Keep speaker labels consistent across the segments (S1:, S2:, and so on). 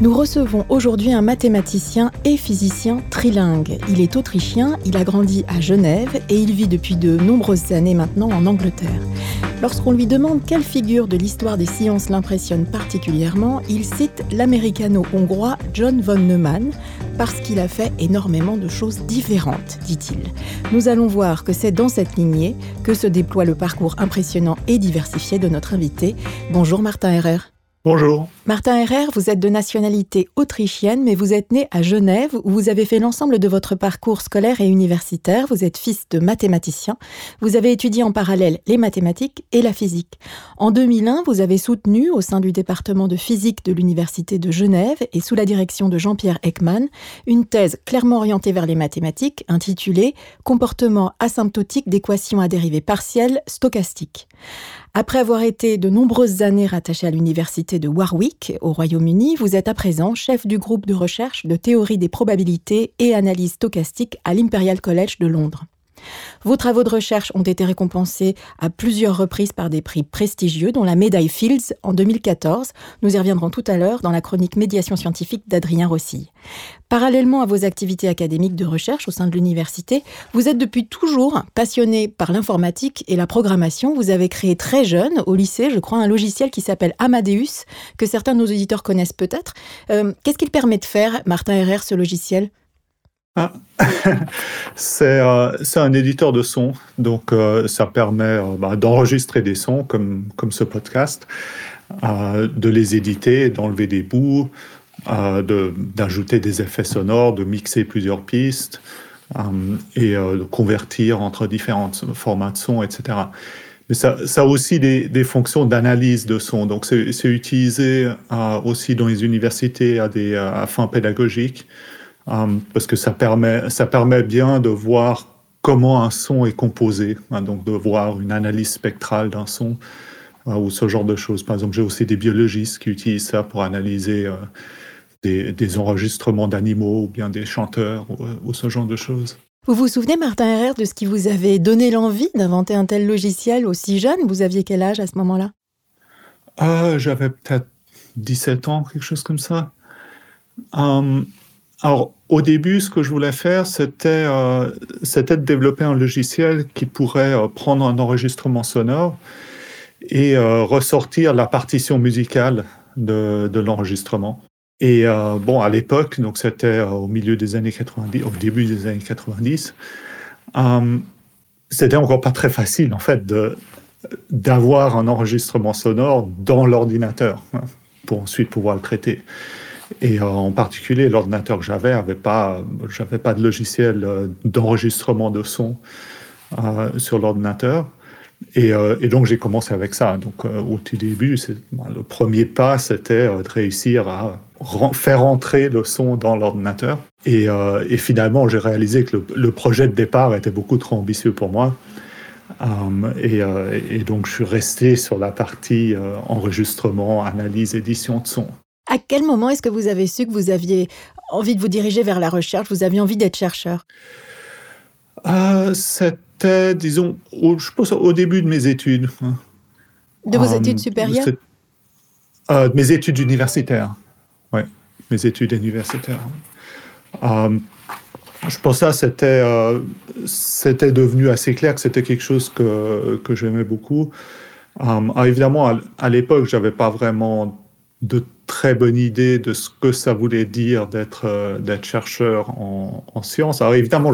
S1: Nous recevons aujourd'hui un mathématicien et physicien trilingue. Il est autrichien, il a grandi à Genève et il vit depuis de nombreuses années maintenant en Angleterre. Lorsqu'on lui demande quelle figure de l'histoire des sciences l'impressionne particulièrement, il cite l'américano-hongrois John von Neumann parce qu'il a fait énormément de choses différentes, dit-il. Nous allons voir que c'est dans cette lignée que se déploie le parcours impressionnant et diversifié de notre invité. Bonjour Martin Herrer.
S2: Bonjour.
S1: Martin Herrer, vous êtes de nationalité autrichienne, mais vous êtes né à Genève, où vous avez fait l'ensemble de votre parcours scolaire et universitaire. Vous êtes fils de mathématicien. Vous avez étudié en parallèle les mathématiques et la physique. En 2001, vous avez soutenu, au sein du département de physique de l'Université de Genève et sous la direction de Jean-Pierre Ekman, une thèse clairement orientée vers les mathématiques, intitulée Comportement asymptotique d'équations à dérivée partielle stochastiques. Après avoir été de nombreuses années rattaché à l'université de Warwick, au Royaume-Uni, vous êtes à présent chef du groupe de recherche de théorie des probabilités et analyse stochastique à l'Imperial College de Londres. Vos travaux de recherche ont été récompensés à plusieurs reprises par des prix prestigieux, dont la médaille Fields en 2014. Nous y reviendrons tout à l'heure dans la chronique Médiation scientifique d'Adrien Rossi. Parallèlement à vos activités académiques de recherche au sein de l'université, vous êtes depuis toujours passionné par l'informatique et la programmation. Vous avez créé très jeune, au lycée, je crois, un logiciel qui s'appelle Amadeus, que certains de nos auditeurs connaissent peut-être. Euh, qu'est-ce qu'il permet de faire, Martin Herrer, ce logiciel?
S2: Ah. Euh, c'est un éditeur de son, donc euh, ça permet euh, bah, d'enregistrer des sons comme, comme ce podcast, de les éditer, d'enlever des bouts, d'ajouter des effets sonores, de mixer plusieurs pistes et de convertir entre différents formats de son, etc. Mais ça, a aussi des, des fonctions d'analyse de son. Donc, c'est utilisé aussi dans les universités à des à fins pédagogiques. Euh, parce que ça permet, ça permet bien de voir comment un son est composé, hein, donc de voir une analyse spectrale d'un son euh, ou ce genre de choses. Par exemple, j'ai aussi des biologistes qui utilisent ça pour analyser euh, des, enregistrements d'animaux ou bien des chanteurs ou, ce genre de choses.
S1: Vous vous souvenez, Martin Herrer, de ce qui vous avait donné l'envie d'inventer un tel logiciel aussi jeune? Vous aviez quel âge à ce moment-là?
S2: J'avais peut-être 17 ans, quelque chose comme ça. Alors, au début, ce que je voulais faire, c'était euh, de développer un logiciel qui pourrait euh, prendre un enregistrement sonore et euh, ressortir la partition musicale de, l'enregistrement. Et bon, à l'époque, donc c'était au milieu des années 90, au début des années 90, c'était encore pas très facile en fait d'avoir un enregistrement sonore dans l'ordinateur hein, pour ensuite pouvoir le traiter. Et euh, en particulier, l'ordinateur que j'avais n'avait pas, j'avais pas de logiciel euh, d'enregistrement de son euh, sur l'ordinateur. Et, et, donc j'ai commencé avec ça. Donc au tout début, le premier pas, c'était de réussir à faire entrer le son dans l'ordinateur. Et, et, finalement, j'ai réalisé que le, projet de départ était beaucoup trop ambitieux pour moi. et, et, donc je suis resté sur la partie enregistrement, analyse, édition de son.
S1: À quel moment est-ce que vous avez su que vous aviez envie de vous diriger vers la recherche, vous aviez envie d'être chercheur?
S2: Euh, C'était, disons, au, je pense au début de mes études.
S1: De vos euh, études supérieures?
S2: euh, Mes études universitaires, oui, mes études universitaires. je pense que c'était, c'était devenu assez clair que c'était quelque chose que, que j'aimais beaucoup. évidemment, à, à l'époque, j'avais pas vraiment de très bonne idée de ce que ça voulait dire d'être euh, d'être chercheur en, en, sciences. Alors évidemment,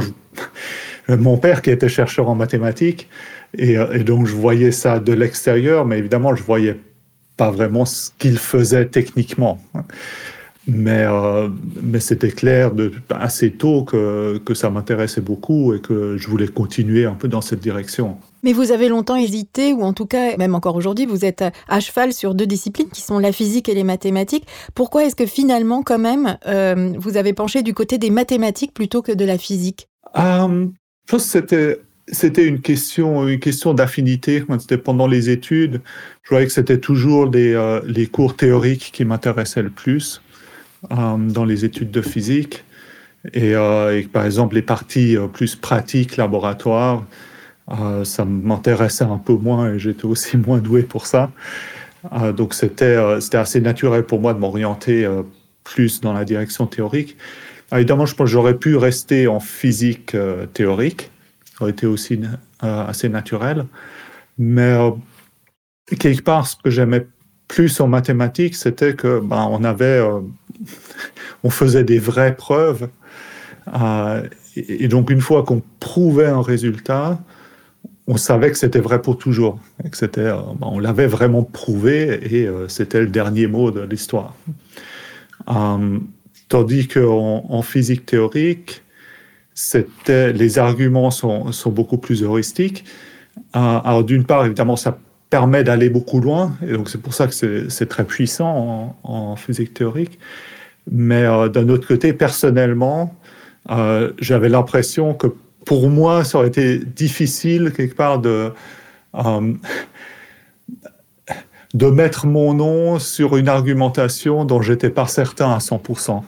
S2: mon père qui était chercheur en mathématiques, et, euh, et donc je voyais ça de l'extérieur, mais évidemment, je voyais pas vraiment ce qu'il faisait techniquement. Mais, euh, mais c'était clair de, assez tôt que, que ça m'intéressait beaucoup et que je voulais continuer un peu dans cette direction.
S1: Mais vous avez longtemps hésité, ou en tout cas, même encore aujourd'hui, vous êtes à cheval sur deux disciplines qui sont la physique et les mathématiques. Pourquoi est-ce que finalement, quand même, euh, vous avez penché du côté des mathématiques plutôt que de la physique?
S2: Euh, Je pense que c'était c'était une question, une question d'affinité. C'était pendant les études. Je voyais que c'était toujours les, euh, les cours théoriques qui m'intéressaient le plus dans les études de physique. Et, euh, par exemple, les parties euh, plus pratiques, laboratoires, euh, ça m'intéressait un peu moins et j'étais aussi moins doué pour ça. Euh, donc c'était assez naturel pour moi de m'orienter plus dans la direction théorique. évidemment, je pense que j'aurais pu rester en physique théorique aurait été aussi euh, assez naturel. Mais euh, quelque part, ce que j'aimais plus en mathématiques, c'était que ben, on avait, euh, on faisait des vraies preuves. Euh, et donc, une fois qu'on prouvait un résultat, on savait que c'était vrai pour toujours. Et euh, ben, on l'avait vraiment prouvé et c'était le dernier mot de l'histoire. tandis qu'en en physique théorique, c'était les arguments sont, sont, beaucoup plus heuristiques. Alors d'une part, évidemment, ça permet d'aller beaucoup loin, et donc c'est pour ça que c'est très puissant en, physique théorique. Mais euh, d'un autre côté, personnellement, euh, j'avais l'impression que pour moi, ça aurait été difficile quelque part de euh, de mettre mon nom sur une argumentation dont j'étais pas certain à 100%.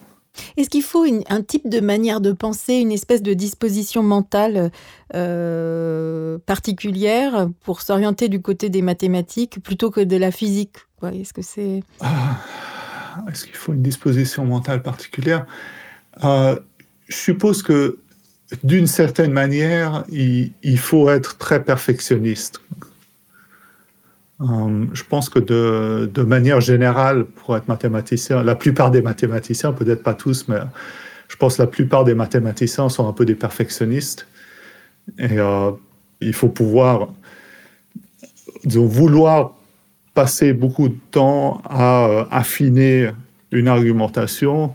S1: Est-ce qu'il faut un type de manière de penser, une espèce de disposition mentale euh, particulière pour s'orienter du côté des mathématiques plutôt que de la physique Est-ce que c'est
S2: ah, Est-ce qu'il faut une disposition mentale particulière? Euh, Je suppose que d'une certaine manière, il, faut être très perfectionniste. Euh, je pense que de, manière générale, pour être mathématicien, la plupart des mathématiciens, peut-être pas tous, mais je pense que la plupart des mathématiciens sont un peu des perfectionnistes. Et euh, il faut pouvoir, disons, vouloir passer beaucoup de temps à euh, affiner une argumentation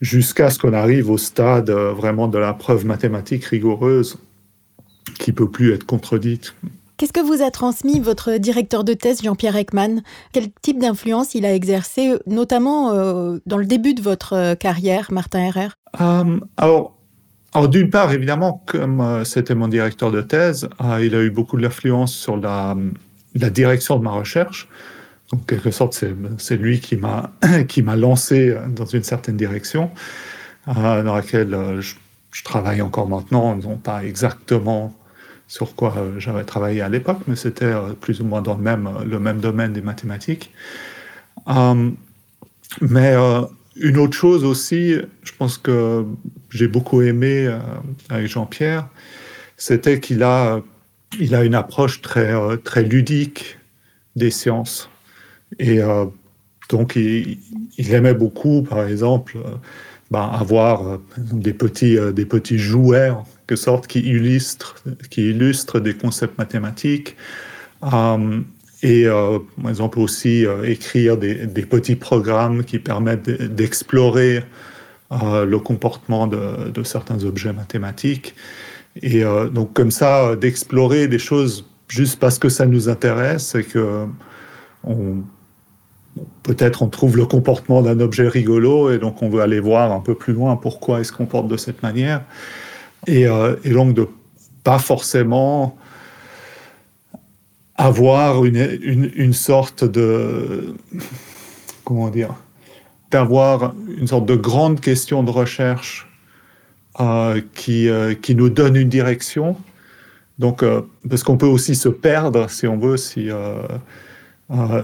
S2: jusqu'à ce qu'on arrive au stade vraiment de la preuve mathématique rigoureuse qui peut plus être contredite.
S1: Qu'est-ce que vous a transmis votre directeur de thèse, Jean-Pierre Ekman? Quel type d'influence il a exercé, notamment euh, dans le début de votre euh, carrière, Martin Herrer
S2: euh, Alors, d'une part, évidemment, comme c'était mon directeur de thèse, il a eu beaucoup d'influence sur la, direction de ma recherche. Donc, en quelque sorte, c'est lui qui m'a lancé dans une certaine direction, dans laquelle je travaille encore maintenant, non pas exactement sur quoi euh, j'avais travaillé à l'époque, mais c'était euh, plus ou moins dans le même, le même domaine des mathématiques. Euh, mais euh, une autre chose aussi, je pense que j'ai beaucoup aimé euh, avec Jean-Pierre, c'était qu'il a, il a une approche très, euh, très ludique des sciences. Et donc, il, il, aimait beaucoup, par exemple, ben, avoir des petits, des petits jouets sorte qui illustre, qui illustre des concepts mathématiques. Euh, et euh, par exemple aussi euh, écrire des, petits programmes qui permettent d'explorer euh, le comportement de, certains objets mathématiques. Et donc comme ça, d'explorer des choses juste parce que ça nous intéresse et que on, peut-être on trouve le comportement d'un objet rigolo et donc on veut aller voir un peu plus loin pourquoi il se comporte de cette manière. Et, euh, et donc de pas forcément avoir une, une, sorte de comment dire d'avoir une sorte de grande question de recherche euh, qui, euh, qui nous donne une direction. Donc, parce qu'on peut aussi se perdre, si on veut, si,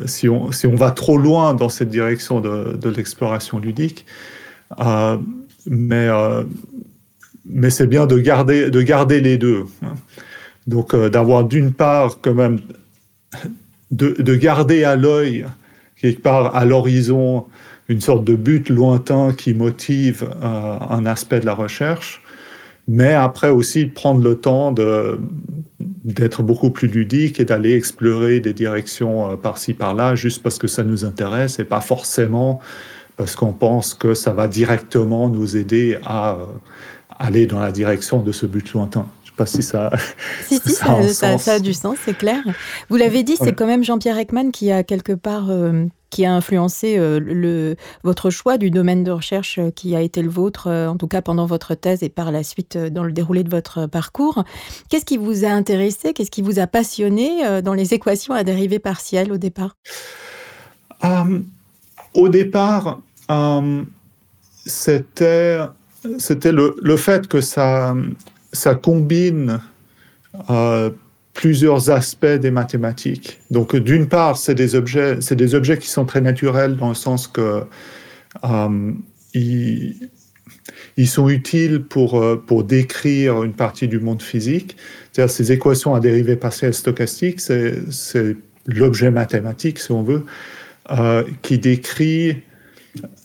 S2: si, on, si on va trop loin dans cette direction de, de l'exploration ludique. Mais, mais c'est bien de garder, de garder les deux. Donc euh, d'avoir d'une part quand même de, de garder à l'œil quelque part à l'horizon une sorte de but lointain qui motive euh, un aspect de la recherche, mais après aussi de prendre le temps d'être beaucoup plus ludique et d'aller explorer des directions euh, par-ci par-là juste parce que ça nous intéresse et pas forcément parce qu'on pense que ça va directement nous aider à aller dans la direction de ce but lointain. Je ne sais pas si ça.
S1: Si, si, ça, a du sens, c'est clair. Vous l'avez dit, c'est quand même Jean-Pierre Ekman qui a quelque part. Euh, qui a influencé euh, le, votre choix du domaine de recherche euh, qui a été le vôtre, en tout cas pendant votre thèse et par la suite dans le déroulé de votre parcours. Qu'est-ce qui vous a intéressé? Qu'est-ce qui vous a passionné dans les équations à dérivée partielle au départ?
S2: Au départ, c'était c'était le, le, fait que ça, ça combine euh, plusieurs aspects des mathématiques. Donc, d'une part, c'est des objets, c'est des objets qui sont très naturels dans le sens que euh, ils, ils, sont utiles pour, euh, pour décrire une partie du monde physique. C'est-à-dire ces équations à dérivée partielle stochastique, c'est l'objet mathématique, si on veut, qui décrit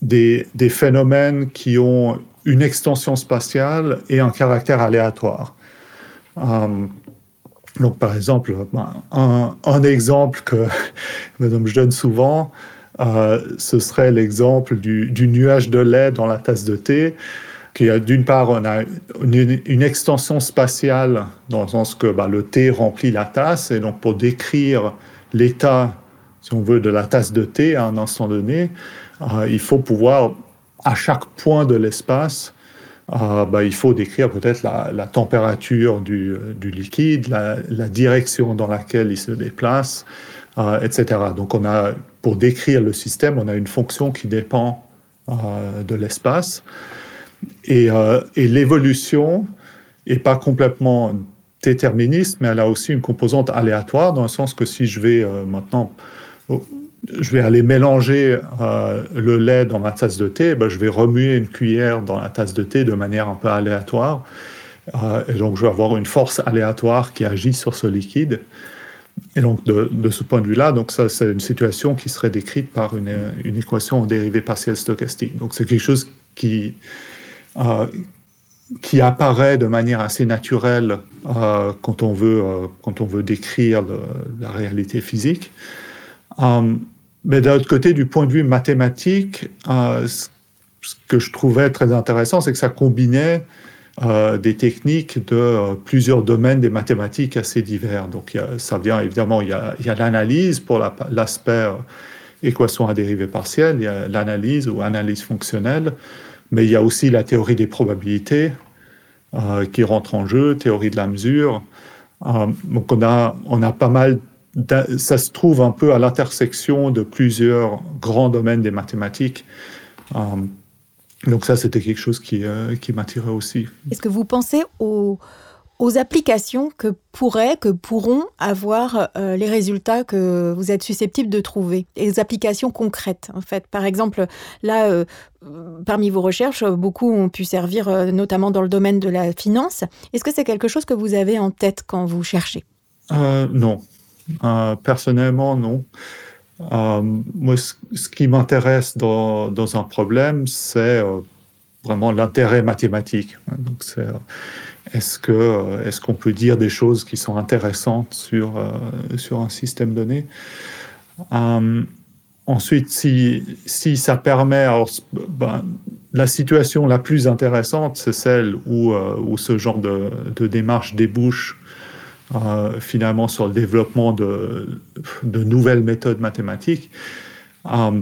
S2: des, des phénomènes qui ont une extension spatiale et un caractère aléatoire. Euh, donc, par exemple, ben, un, exemple que je donne souvent, euh, ce serait l'exemple du, nuage de lait dans la tasse de thé. D'une part, on a une, extension spatiale dans le sens que ben, le thé remplit la tasse, et donc pour décrire l'état, si on veut, de la tasse de thé à un instant donné, euh, il faut pouvoir à chaque point de l'espace, euh, bah, il faut décrire peut-être la, température du, liquide, la, direction dans laquelle il se déplace, euh, etc. Donc, on a, pour décrire le système, on a une fonction qui dépend euh, de l'espace. Et, et l'évolution n'est pas complètement déterministe, mais elle a aussi une composante aléatoire, dans le sens que si je vais maintenant je vais aller mélanger euh, le lait dans ma tasse de thé, ben, je vais remuer une cuillère dans la tasse de thé de manière un peu aléatoire. Euh, et donc, je vais avoir une force aléatoire qui agit sur ce liquide. Et donc, de, ce point de vue-là, donc ça, c'est une situation qui serait décrite par une, une équation en dérivée partielle stochastique. Donc, c'est quelque chose qui, euh, qui apparaît de manière assez naturelle quand, on veut, quand on veut décrire la réalité physique. Mais d'un autre côté, du point de vue mathématique, euh, ce que je trouvais très intéressant, c'est que ça combinait euh, des techniques de euh, plusieurs domaines des mathématiques assez divers. Donc, ça vient évidemment, il y a, l'analyse pour l'aspect équation à dérivée partielle, il y a l'analyse ou analyse fonctionnelle, mais il y a aussi la théorie des probabilités qui rentre en jeu, théorie de la mesure. donc, on a, on a pas mal ça se trouve un peu à l'intersection de plusieurs grands domaines des mathématiques. Euh, donc ça, c'était quelque chose qui, euh, qui m'attirait aussi.
S1: Est-ce que vous pensez aux, aux applications que pourraient, que pourront avoir euh, les résultats que vous êtes susceptibles de trouver, les applications concrètes en fait. Par exemple, là, parmi vos recherches, beaucoup ont pu servir notamment dans le domaine de la finance. Est-ce que c'est quelque chose que vous avez en tête quand vous cherchez?
S2: Non, euh, personnellement, non. Euh, moi, ce, qui m'intéresse dans, un problème, c'est euh, vraiment l'intérêt mathématique. Donc, c'est est-ce que est-ce qu'on peut dire des choses qui sont intéressantes sur sur un système donné? Ensuite, si, si ça permet, ben, la situation la plus intéressante, c'est celle où, où ce genre de démarche débouche euh, finalement sur le développement de, de nouvelles méthodes mathématiques. Euh,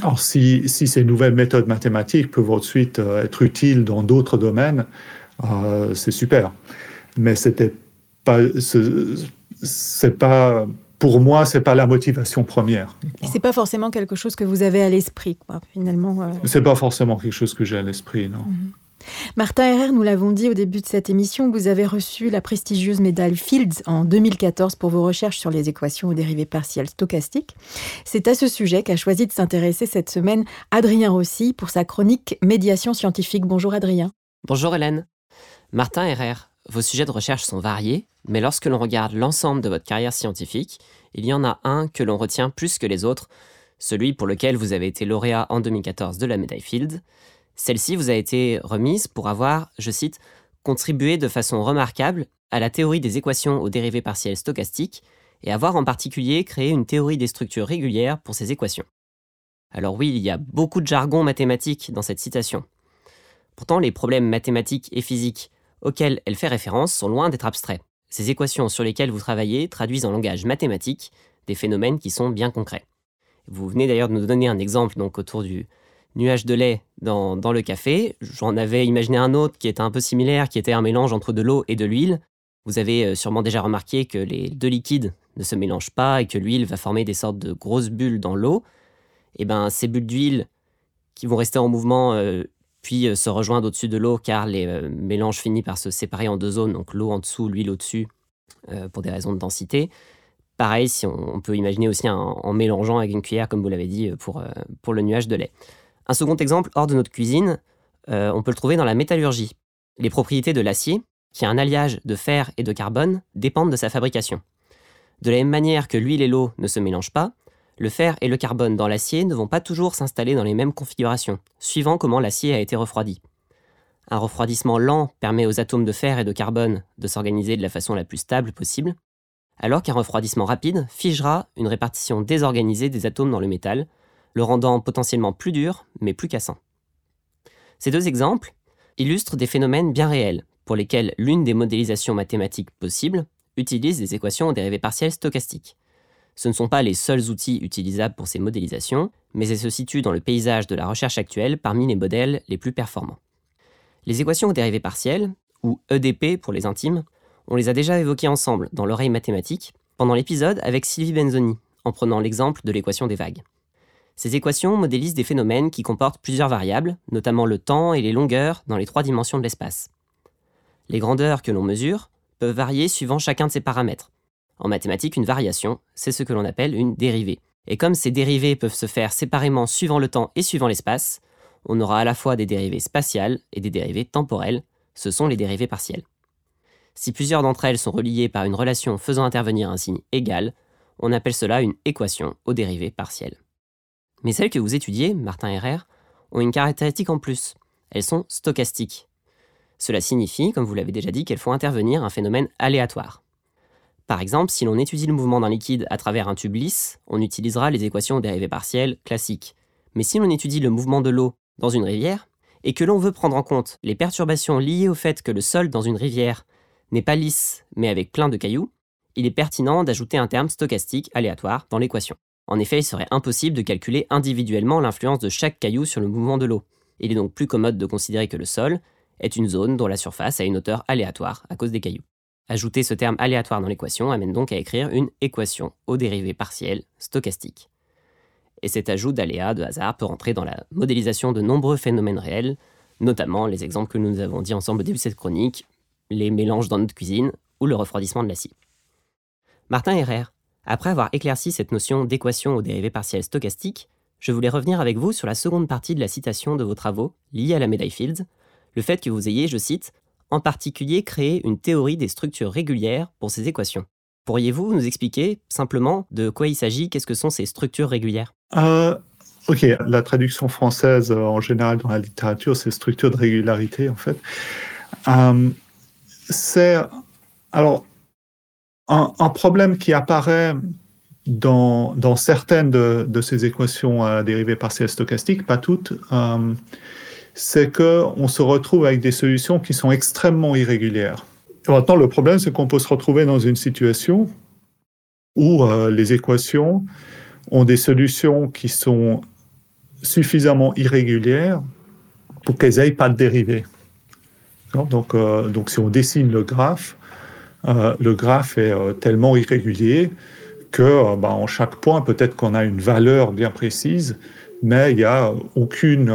S2: alors, si, si, ces nouvelles méthodes mathématiques peuvent ensuite euh, être utiles dans d'autres domaines, c'est super. Mais c'était pas, c'est pas, pour moi, c'est pas la motivation première.
S1: C'est pas forcément quelque chose que vous avez à l'esprit, quoi, finalement.
S2: C'est pas forcément quelque chose que j'ai à l'esprit, non. Mhm.
S1: Martin Herrère, nous l'avons dit au début de cette émission, vous avez reçu la prestigieuse médaille Fields en 2014 pour vos recherches sur les équations aux dérivées partielles stochastiques. C'est à ce sujet qu'a choisi de s'intéresser cette semaine Adrien Rossi pour sa chronique Médiation scientifique. Bonjour Adrien.
S3: Bonjour Hélène. Martin Herrère, vos sujets de recherche sont variés, mais lorsque l'on regarde l'ensemble de votre carrière scientifique, il y en a un que l'on retient plus que les autres, celui pour lequel vous avez été lauréat en 2014 de la médaille Fields, celle-ci vous a été remise pour avoir, je cite, contribué de façon remarquable à la théorie des équations aux dérivées partielles stochastiques et avoir en particulier créé une théorie des structures régulières pour ces équations. Alors oui, il y a beaucoup de jargon mathématique dans cette citation. Pourtant, les problèmes mathématiques et physiques auxquels elle fait référence sont loin d'être abstraits. Ces équations sur lesquelles vous travaillez traduisent en langage mathématique des phénomènes qui sont bien concrets. Vous venez d'ailleurs de nous donner un exemple donc autour du nuage de lait dans, le café. J'en avais imaginé un autre qui était un peu similaire, qui était un mélange entre de l'eau et de l'huile. Vous avez euh, sûrement déjà remarqué que les deux liquides ne se mélangent pas et que l'huile va former des sortes de grosses bulles dans l'eau. Et eh ben ces bulles d'huile qui vont rester en mouvement euh, puis euh, se rejoindre au-dessus de l'eau car les mélanges finissent par se séparer en deux zones, donc l'eau en dessous, l'huile au-dessus, pour des raisons de densité. Pareil, si on, peut imaginer aussi en mélangeant avec une cuillère, comme vous l'avez dit, pour, pour le nuage de lait. Un second exemple hors de notre cuisine, on peut le trouver dans la métallurgie. Les propriétés de l'acier, qui est un alliage de fer et de carbone, dépendent de sa fabrication. De la même manière que l'huile et l'eau ne se mélangent pas, le fer et le carbone dans l'acier ne vont pas toujours s'installer dans les mêmes configurations, suivant comment l'acier a été refroidi. Un refroidissement lent permet aux atomes de fer et de carbone de s'organiser de la façon la plus stable possible, alors qu'un refroidissement rapide figera une répartition désorganisée des atomes dans le métal, le rendant potentiellement plus dur, mais plus cassant. Ces deux exemples illustrent des phénomènes bien réels, pour lesquels l'une des modélisations mathématiques possibles utilise des équations aux dérivées partielles stochastiques. Ce ne sont pas les seuls outils utilisables pour ces modélisations, mais elles se situent dans le paysage de la recherche actuelle parmi les modèles les plus performants. Les équations aux dérivées partielles, ou EDP pour les intimes, on les a déjà évoquées ensemble dans l'oreille mathématique pendant l'épisode avec Sylvie Benzoni, en prenant l'exemple de l'équation des vagues. Ces équations modélisent des phénomènes qui comportent plusieurs variables, notamment le temps et les longueurs dans les trois dimensions de l'espace. Les grandeurs que l'on mesure peuvent varier suivant chacun de ces paramètres. En mathématiques, une variation, c'est ce que l'on appelle une dérivée. Et comme ces dérivées peuvent se faire séparément suivant le temps et suivant l'espace, on aura à la fois des dérivées spatiales et des dérivées temporelles, ce sont les dérivées partielles. Si plusieurs d'entre elles sont reliées par une relation faisant intervenir un signe égal, on appelle cela une équation aux dérivées partielles. Mais celles que vous étudiez, Martin et ont une caractéristique en plus. Elles sont stochastiques. Cela signifie, comme vous l'avez déjà dit, qu'elles font intervenir un phénomène aléatoire. Par exemple, si l'on étudie le mouvement d'un liquide à travers un tube lisse, on utilisera les équations dérivées partielles classiques. Mais si l'on étudie le mouvement de l'eau dans une rivière, et que l'on veut prendre en compte les perturbations liées au fait que le sol dans une rivière n'est pas lisse mais avec plein de cailloux, il est pertinent d'ajouter un terme stochastique aléatoire dans l'équation. En effet, il serait impossible de calculer individuellement l'influence de chaque caillou sur le mouvement de l'eau. Il est donc plus commode de considérer que le sol est une zone dont la surface a une hauteur aléatoire à cause des cailloux. Ajouter ce terme aléatoire dans l'équation amène donc à écrire une équation aux dérivées partielles stochastiques. Et cet ajout d'aléas de hasard peut rentrer dans la modélisation de nombreux phénomènes réels, notamment les exemples que nous avons dit ensemble au début de cette chronique, les mélanges dans notre cuisine ou le refroidissement de l'acier. Martin Herrer, après avoir éclairci cette notion d'équation aux dérivées partielles stochastiques, je voulais revenir avec vous sur la seconde partie de la citation de vos travaux liés à la médaille Fields, le fait que vous ayez, je cite, en particulier créé une théorie des structures régulières pour ces équations. Pourriez-vous nous expliquer simplement de quoi il s'agit, qu'est-ce que sont ces structures régulières?
S2: Euh, Ok, la traduction française euh, en général dans la littérature, c'est structure de régularité en fait. Euh, c'est alors un, problème qui apparaît dans, certaines de, ces équations à dérivées partielles stochastiques, pas toutes c'est qu'on se retrouve avec des solutions qui sont extrêmement irrégulières. maintenant, le problème, c'est qu'on peut se retrouver dans une situation où euh, les équations ont des solutions qui sont suffisamment irrégulières pour qu'elles n'aient pas de dérivée. Donc, euh, donc, si on dessine le graphe, euh, le graphe est tellement irrégulier que bah, en chaque point, peut-être qu'on a une valeur bien précise, mais il n'y a aucune,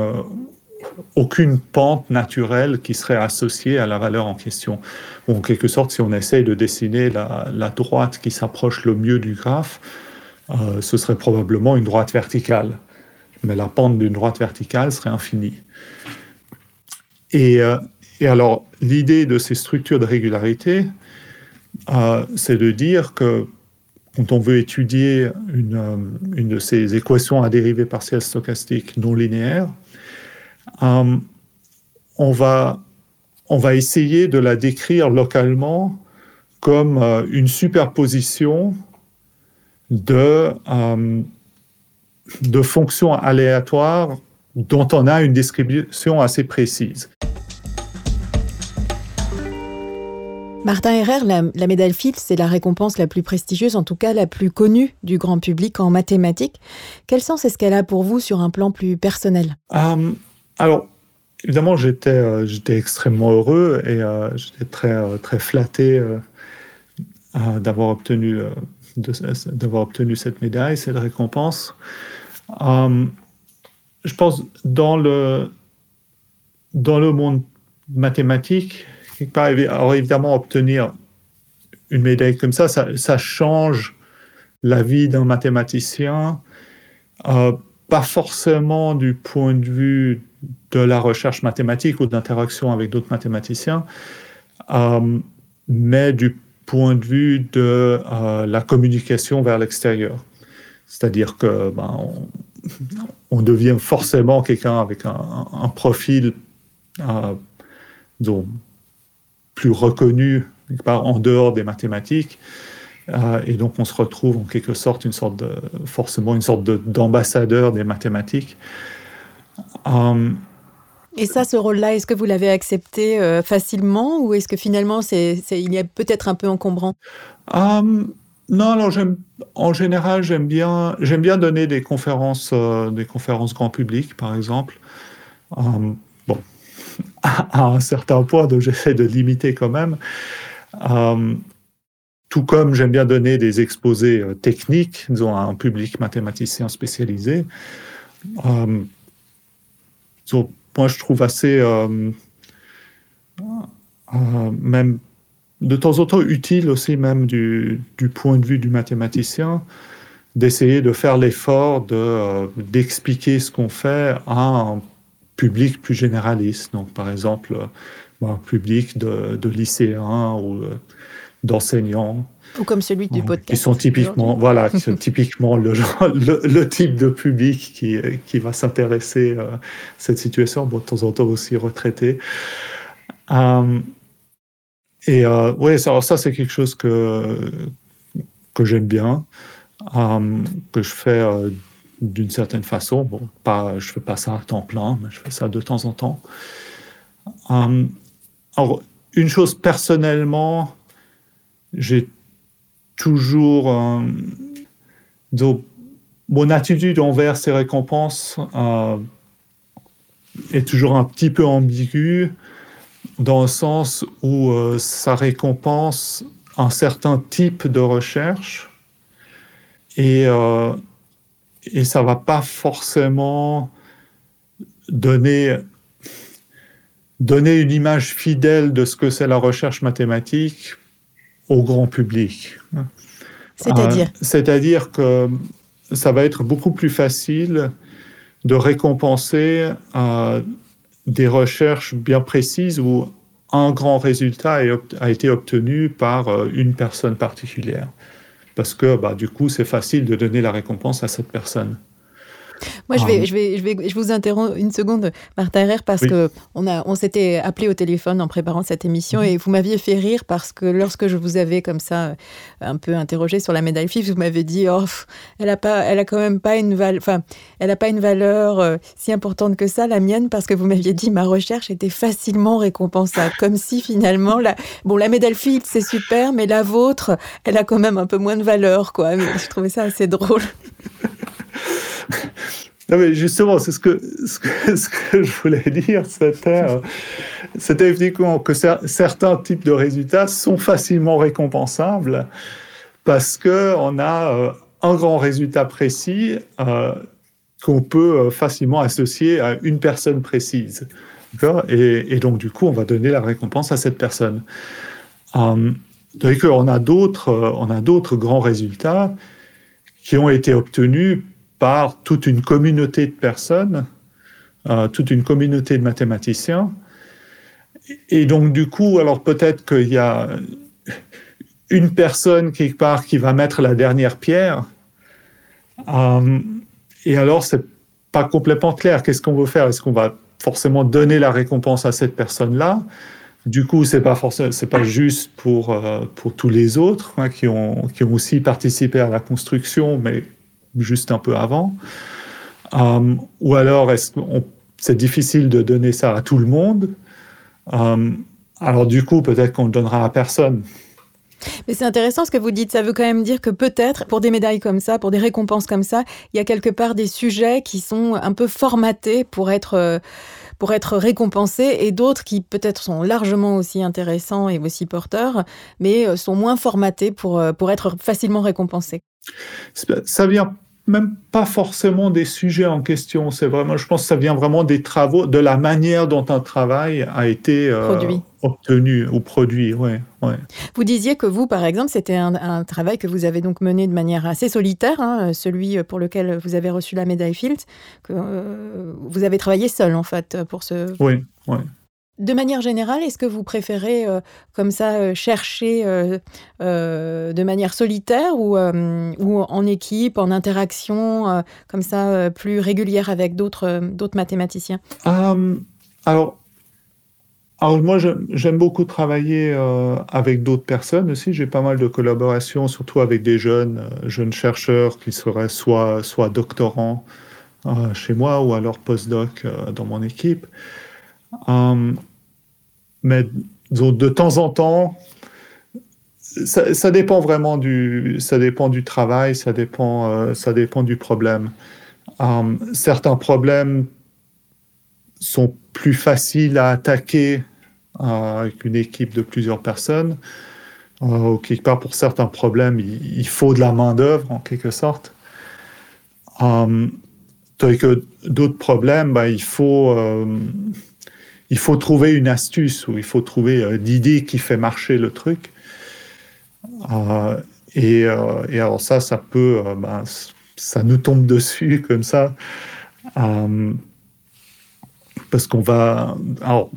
S2: aucune pente naturelle qui serait associée à la valeur en question. en quelque sorte, si on essaye de dessiner la, droite qui s'approche le mieux du graphe, euh, ce serait probablement une droite verticale. Mais la pente d'une droite verticale serait infinie. Et, euh, alors, l'idée de ces structures de régularité, euh, c'est de dire que quand on veut étudier une, une de ces équations à dérivée partielle stochastique non linéaire, euh, on, va, essayer de la décrire localement comme euh, une superposition de, euh, de fonctions aléatoires dont on a une description assez précise.
S1: Martin Herrer, la, médaille Fields, c'est la récompense la plus prestigieuse, en tout cas la plus connue du grand public en mathématiques. Quel sens est-ce qu'elle a pour vous sur un plan plus personnel?
S2: Euh, Alors, évidemment, j'étais euh, j'étais extrêmement heureux et euh, j'étais très, très flatté d'avoir obtenu, d'avoir obtenu cette médaille, cette récompense. je pense dans le, dans le monde mathématique, alors évidemment, obtenir une médaille comme ça, ça, change la vie d'un mathématicien, euh, pas forcément du point de vue de la recherche mathématique ou d'interaction avec d'autres mathématiciens, euh, mais du point de vue de euh, la communication vers l'extérieur. C'est-à-dire que ben, on, devient forcément quelqu'un avec un, un profil dont plus reconnu en dehors des mathématiques. Euh, et donc on se retrouve en quelque sorte une sorte de, forcément une sorte d'ambassadeur des mathématiques.
S1: Euh, et ça, ce rôle-là, est-ce que vous l'avez accepté euh, facilement ou est-ce que finalement c'est, il y a peut-être un peu encombrant?
S2: Non, alors en général j'aime bien, j'aime bien donner des conférences, des conférences grand public par exemple à, un certain point, donc j'essaie de limiter quand même. Euh, tout comme j'aime bien donner des exposés euh, techniques, disons, à un public mathématicien spécialisé. Euh, moi, je trouve assez, même de temps en temps utile aussi, même du, point de vue du mathématicien, d'essayer de faire l'effort de, d'expliquer ce qu'on fait à un public plus généraliste. Donc, par exemple, euh, un public de, lycéens ou euh, d'enseignants.
S1: Ou comme celui du podcast.
S2: Qui sont typiquement, voilà, qui sont typiquement le, le, type de public qui, qui va s'intéresser à cette situation, bon, de temps en temps aussi retraité. Euh, et oui, ça, ça c'est quelque chose que, que j'aime bien, que je fais d'une certaine façon. Bon, pas, je fais pas ça à temps plein, mais je fais ça de temps en temps. Euh, alors, une chose personnellement, j'ai toujours euh, mon attitude envers ces récompenses euh, est toujours un petit peu ambiguë dans le sens où ça récompense un certain type de recherche et et ça va pas forcément donner donner une image fidèle de ce que c'est la recherche mathématique au grand public.
S1: C'est-à-dire
S2: euh, C'est-à-dire que ça va être beaucoup plus facile de récompenser euh, des recherches bien précises où un grand résultat a été obtenu par euh, une personne particulière parce que bah, du coup, c'est facile de donner la récompense à cette personne.
S1: Moi, je vais, je vais, je vais, je vous interromps une seconde, Martin Herrère, parce qu'on que on a, on s'était appelé au téléphone en préparant cette émission et vous m'aviez fait rire parce que lorsque je vous avais comme ça un peu interrogé sur la médaille FIF, vous m'avez dit, oh, elle a pas, elle a quand même pas une valeur, enfin, elle a pas une valeur euh, si importante que ça, la mienne, parce que vous m'aviez dit ma recherche était facilement récompensable, comme si finalement, la, bon, la médaille FIF, c'est super, mais la vôtre, elle a quand même un peu moins de valeur, quoi. je trouvais ça assez drôle.
S2: Non, mais justement, c'est ce que, ce que, je voulais dire, c'était, euh, c'était effectivement que certains types de résultats sont facilement récompensables parce qu'on a euh, un grand résultat précis euh, qu'on peut facilement associer à une personne précise. Et, donc, du coup, on va donner la récompense à cette personne. Euh, on a d'autres, on a d'autres grands résultats qui ont été obtenus par toute une communauté de personnes, euh, toute une communauté de mathématiciens. Et donc, du coup, alors peut-être qu'il y a une personne quelque part qui va mettre la dernière pierre. Euh, et alors, c'est pas complètement clair. Qu'est-ce qu'on veut faire? Est-ce qu'on va forcément donner la récompense à cette personne-là? Du coup, c'est pas forcément, pas juste pour euh, pour tous les autres hein, qui ont qui ont aussi participé à la construction, mais juste un peu avant. ou alors, est-ce c'est difficile de donner ça à tout le monde Alors du coup, peut-être qu'on ne donnera à personne.
S1: Mais c'est intéressant ce que vous dites. Ça veut quand même dire que peut-être, pour des médailles comme ça, pour des récompenses comme ça, il y a quelque part des sujets qui sont un peu formatés pour être, euh, pour être récompensés et d'autres qui peut-être sont largement aussi intéressants et aussi porteurs, mais euh, sont moins formatés pour, euh, pour être facilement récompensés.
S2: Ça vient même pas forcément des sujets en question. C'est vraiment, je pense, que ça vient vraiment des travaux, de la manière dont un travail a été euh, obtenu ou produit. Ouais, ouais.
S1: Vous disiez que vous, par exemple, c'était un, travail que vous avez donc mené de manière assez solitaire, hein, celui pour lequel vous avez reçu la médaille Fields, que euh, vous avez travaillé seul en fait pour ce.
S2: Oui, oui.
S1: De manière générale, est-ce que vous préférez euh, comme ça euh, chercher euh, de manière solitaire ou, en équipe, en interaction, comme ça plus régulière avec d'autres mathématiciens?
S2: Alors, moi, j'aime beaucoup travailler avec d'autres personnes aussi. J'ai pas mal de collaborations, surtout avec des jeunes, chercheurs qui seraient soit, doctorants chez moi ou alors postdoc dans mon équipe. Mais de temps en temps, ça, dépend vraiment du, ça dépend du travail, ça dépend, euh, ça dépend du problème. Hum, certains problèmes sont plus faciles à attaquer euh, avec une équipe de plusieurs personnes. Euh, quelque part, pour certains problèmes, il, faut de la main-d'œuvre en quelque sorte. Um, que d'autres problèmes, ben, il faut il faut trouver une astuce ou il faut trouver euh, l'idée qui fait marcher le truc. Euh, et, euh, et, alors ça, ça peut, ben, ça nous tombe dessus comme ça. parce qu'on va... Alors,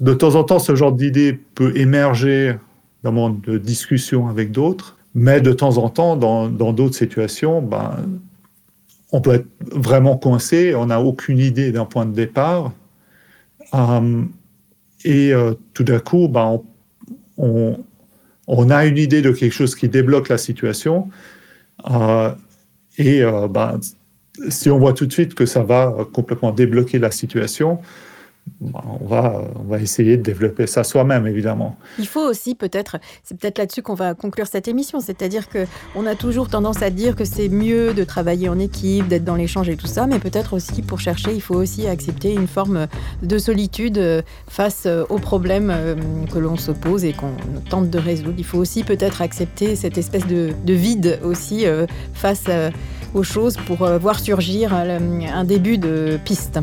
S2: de temps en temps, ce genre d'idée peut émerger dans mon de discussion avec d'autres, mais de temps en temps, dans d'autres situations, ben, on peut être vraiment coincé, on n'a aucune idée d'un point de départ, euh, et euh, tout d'un coup, ben, on, on, a une idée de quelque chose qui débloque la situation. Euh, et ben, si on voit tout de suite que ça va complètement débloquer la situation, on va, on va essayer de développer ça soi-même, évidemment.
S1: Il faut aussi peut-être, c'est peut-être là-dessus qu'on va conclure cette émission, c'est-à-dire que on a toujours tendance à dire que c'est mieux de travailler en équipe, d'être dans l'échange et tout ça, mais peut-être aussi pour chercher, il faut aussi accepter une forme de solitude face aux problèmes euh, que l'on se pose et qu'on tente de résoudre. Il faut aussi peut-être accepter cette espèce de, vide aussi euh, face euh, aux choses pour voir surgir un début de piste.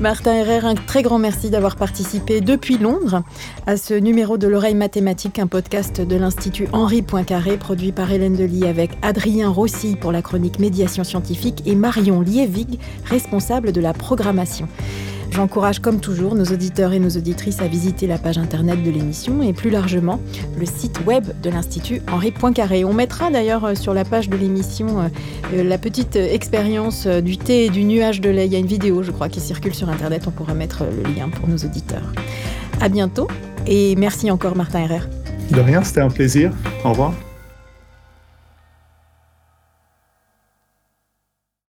S1: Martin Herrère, un très grand merci d'avoir participé depuis Londres à ce numéro de l'oreille mathématique, un podcast de l'Institut Henri Poincaré, produit par Hélène Delis avec Adrien Rossi pour la chronique médiation scientifique et Marion Lievig, responsable de la programmation. J'encourage comme toujours nos auditeurs et nos auditrices à visiter la page internet de l'émission et plus largement le site web de l'Institut Henri Poincaré. On mettra d'ailleurs euh, sur la page de l'émission euh, euh, la petite expérience du thé et du nuage de lait. Il y a une vidéo, je crois, qui circule sur internet. On pourra mettre le lien pour nos auditeurs. À bientôt et merci encore Martin Herrère.
S2: De rien, c'était un plaisir. Au revoir.